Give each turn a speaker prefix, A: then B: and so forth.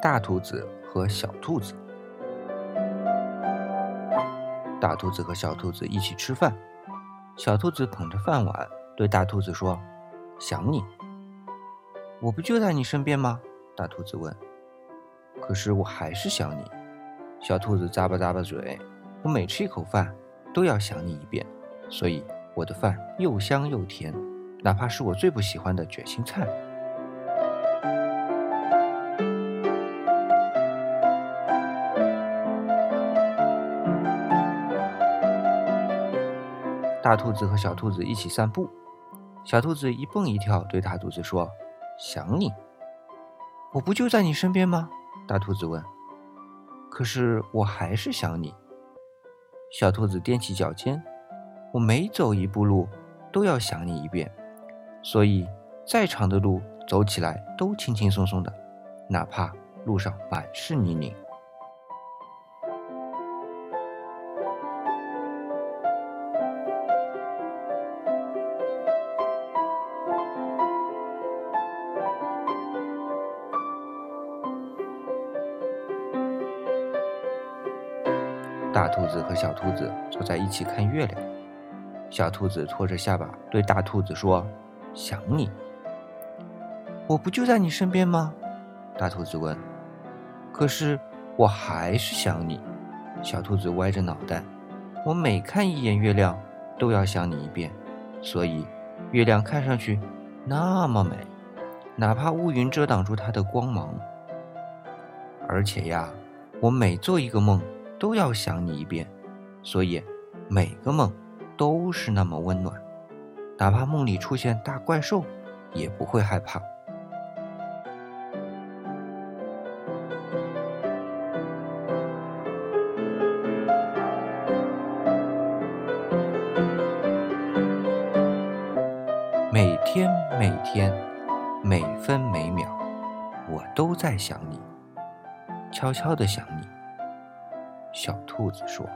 A: 大兔子和小兔子。大兔子和小兔子一起吃饭，小兔子捧着饭碗对大兔子说：“想你。”“我不就在你身边吗？”大兔子问。“可是我还是想你。”小兔子咂巴咂巴嘴，“我每吃一口饭都要想你一遍，所以我的饭又香又甜，哪怕是我最不喜欢的卷心菜。”大兔子和小兔子一起散步，小兔子一蹦一跳对大兔子说：“想你，我不就在你身边吗？”大兔子问。“可是我还是想你。”小兔子踮起脚尖，“我每走一步路都要想你一遍，所以再长的路走起来都轻轻松松的，哪怕路上满是泥泞。”大兔子和小兔子坐在一起看月亮。小兔子托着下巴对大兔子说：“想你，我不就在你身边吗？”大兔子问。“可是我还是想你。”小兔子歪着脑袋：“我每看一眼月亮，都要想你一遍，所以月亮看上去那么美，哪怕乌云遮挡住它的光芒。而且呀，我每做一个梦。”都要想你一遍，所以每个梦都是那么温暖，哪怕梦里出现大怪兽，也不会害怕。每天每天，每分每秒，我都在想你，悄悄的想你。小兔子说。